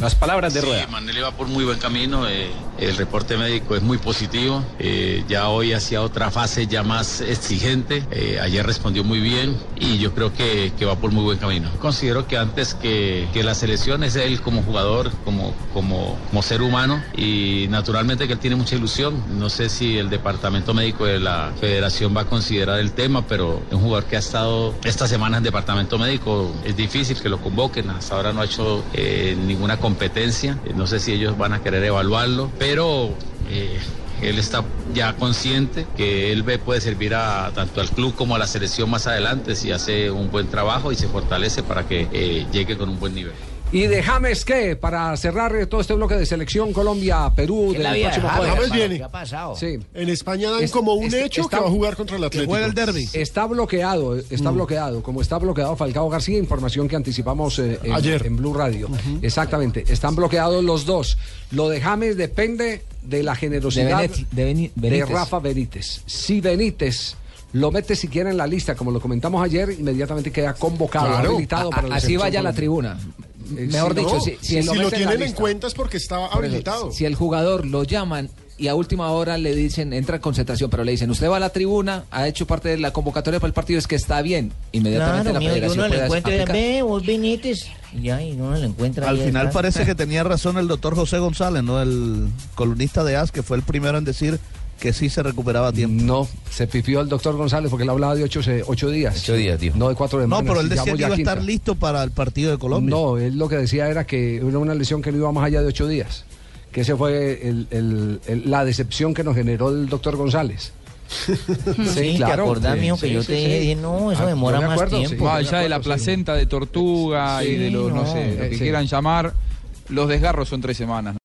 Las palabras de Sí, Rueda. Manuel va por muy buen camino. eh, el reporte médico es muy positivo. eh, ya hoy hacia otra fase ya más exigente. eh, ayer respondió muy bien y yo creo que, que va por muy buen camino. Considero que antes que, que la selección es él como jugador, como, como, como ser humano y naturalmente que él tiene mucha ilusión. No sé si el departamento médico de la federación va a considerar el tema, pero es un jugador que ha estado esta semana en departamento médico. Es difícil que lo convoquen. Hasta ahora no ha hecho ninguna competencia. Eh, No sé si ellos van a querer evaluarlo, pero eh, él está ya consciente que él puede servir a tanto al club como a la selección más adelante si hace un buen trabajo y se fortalece para que eh, llegue con un buen nivel. ¿Y de James qué? Para cerrar todo este bloque de selección Colombia-Perú del vida de próximo James? jueves. James viene. ¿Qué ha pasado? Sí. En España dan Es- como un es- hecho está- que va a jugar contra el Atlético. Está bloqueado, está bloqueado. Como está bloqueado Falcao García, información que anticipamos eh, en, Ayer. en Blue Radio. Exactamente. Están bloqueados los dos. Lo de James depende de la generosidad De Benet- de Beni- de Benítez. Rafa Benítez. Si Benítez lo mete siquiera en la lista, como lo comentamos ayer, inmediatamente queda convocado, Claro. habilitado A- para la así vaya a la tribuna. Eh, Mejor si dicho, no, si, si si lo tienen en lista. cuenta es porque estaba Por eso, habilitado. Si el jugador lo llaman y a última hora le dicen, entra en concentración, pero le dicen, usted va a la tribuna, ha hecho parte de la convocatoria para el partido, es que está bien. Inmediatamente Claro, la mío, federación uno le puede encuentra, aplicar. ve, vos. Y ya, y uno le encuentra Al ahí final detrás. parece que tenía razón el doctor José González, ¿no? El columnista de AS, que fue el primero en decir que sí se recuperaba a tiempo. No, se pifió el doctor González porque él hablaba de ocho, ocho días. Ocho días, dijo. No de cuatro No, semanas. pero él decía que iba a quinta. estar listo para el partido de Colombia. No, él lo que decía era que era una lesión que no iba más allá de ocho días. Que ese fue el- el- el- la decepción que nos generó el doctor González. Sí, te acordás, Sí, mijo, que sí, yo sí, te sí. dije, dije, no, eso Ah, demora me más tiempo. Más allá de la placenta de tortuga y de los, no no, sé, lo que sí. quieran llamar, los desgarros son tres semanas.